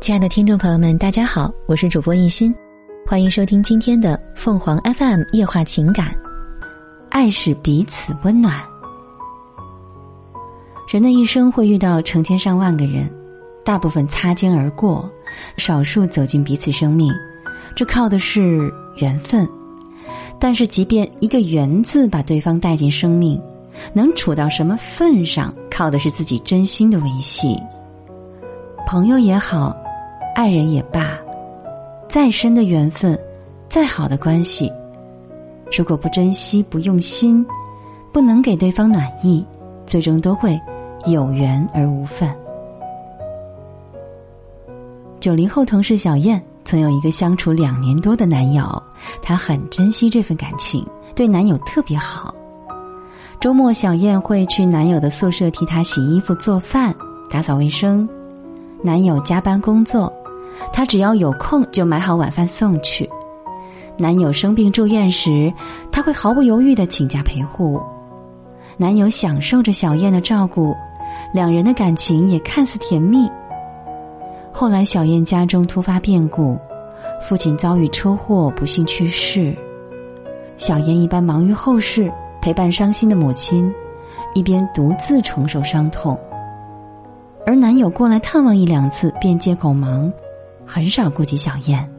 亲爱的听众朋友们，大家好，我是主播一心，欢迎收听今天的凤凰 FM 夜话情感。爱是彼此温暖。人的一生会遇到成千上万个人，大部分擦肩而过，少数走进彼此生命，这靠的是缘分。但是，即便一个“缘”字把对方带进生命，能处到什么份上，靠的是自己真心的维系。朋友也好。爱人也罢，再深的缘分，再好的关系，如果不珍惜、不用心，不能给对方暖意，最终都会有缘而无分。九零后同事小燕曾有一个相处两年多的男友，她很珍惜这份感情，对男友特别好。周末，小燕会去男友的宿舍替他洗衣服、做饭、打扫卫生。男友加班工作。她只要有空就买好晚饭送去。男友生病住院时，她会毫不犹豫的请假陪护。男友享受着小燕的照顾，两人的感情也看似甜蜜。后来，小燕家中突发变故，父亲遭遇车祸不幸去世。小燕一般忙于后事，陪伴伤心的母亲，一边独自承受伤痛。而男友过来探望一两次，便借口忙。很少顾及小燕，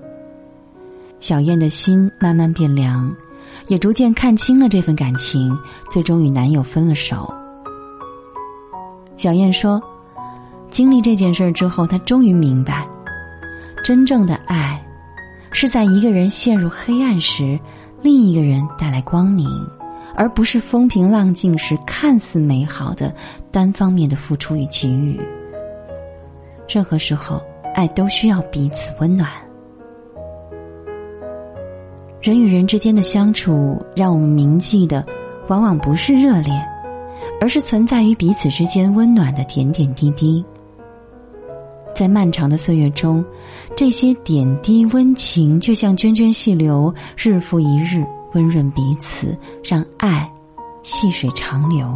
小燕的心慢慢变凉，也逐渐看清了这份感情，最终与男友分了手。小燕说：“经历这件事之后，她终于明白，真正的爱，是在一个人陷入黑暗时，另一个人带来光明，而不是风平浪静时看似美好的单方面的付出与给予。任何时候。”爱都需要彼此温暖。人与人之间的相处，让我们铭记的，往往不是热烈，而是存在于彼此之间温暖的点点滴滴。在漫长的岁月中，这些点滴温情就像涓涓细流，日复一日温润彼此，让爱细水长流。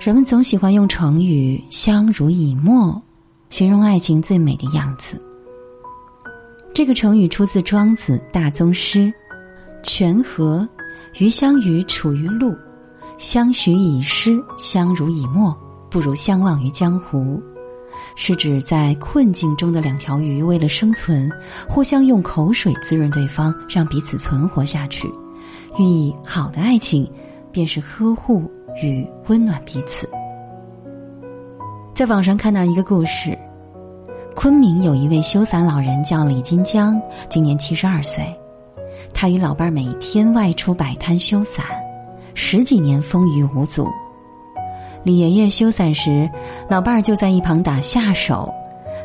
人们总喜欢用成语“相濡以沫”形容爱情最美的样子。这个成语出自《庄子·大宗师》：“泉河鱼相与处于陆，相许以诗，相濡以沫，不如相忘于江湖。”是指在困境中的两条鱼为了生存，互相用口水滋润对方，让彼此存活下去。寓意好的爱情，便是呵护。与温暖彼此。在网上看到一个故事，昆明有一位修伞老人叫李金江，今年七十二岁。他与老伴儿每天外出摆摊修伞，十几年风雨无阻。李爷爷修伞时，老伴儿就在一旁打下手；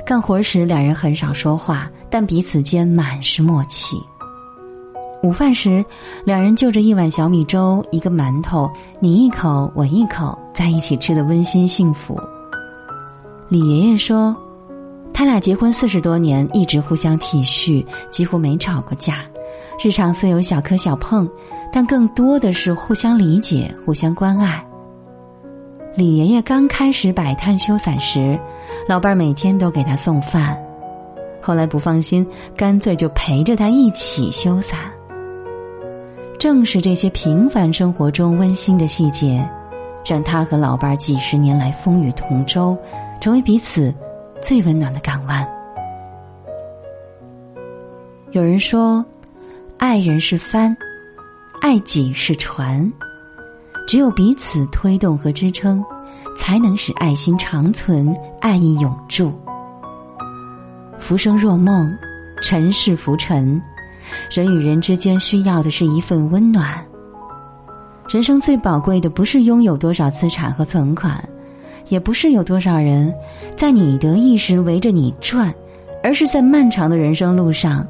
干活时，两人很少说话，但彼此间满是默契。午饭时，两人就着一碗小米粥、一个馒头，你一口我一口，在一起吃的温馨幸福。李爷爷说，他俩结婚四十多年，一直互相体恤，几乎没吵过架。日常虽有小磕小碰，但更多的是互相理解、互相关爱。李爷爷刚开始摆摊修伞时，老伴儿每天都给他送饭，后来不放心，干脆就陪着他一起修伞。正是这些平凡生活中温馨的细节，让他和老伴儿几十年来风雨同舟，成为彼此最温暖的港湾。有人说，爱人是帆，爱己是船，只有彼此推动和支撑，才能使爱心长存，爱意永驻。浮生若梦，尘世浮沉。人与人之间需要的是一份温暖。人生最宝贵的不是拥有多少资产和存款，也不是有多少人在你得意时围着你转，而是在漫长的人生路上，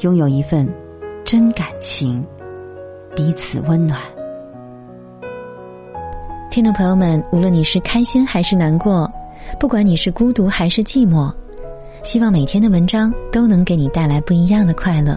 拥有一份真感情，彼此温暖。听众朋友们，无论你是开心还是难过，不管你是孤独还是寂寞，希望每天的文章都能给你带来不一样的快乐。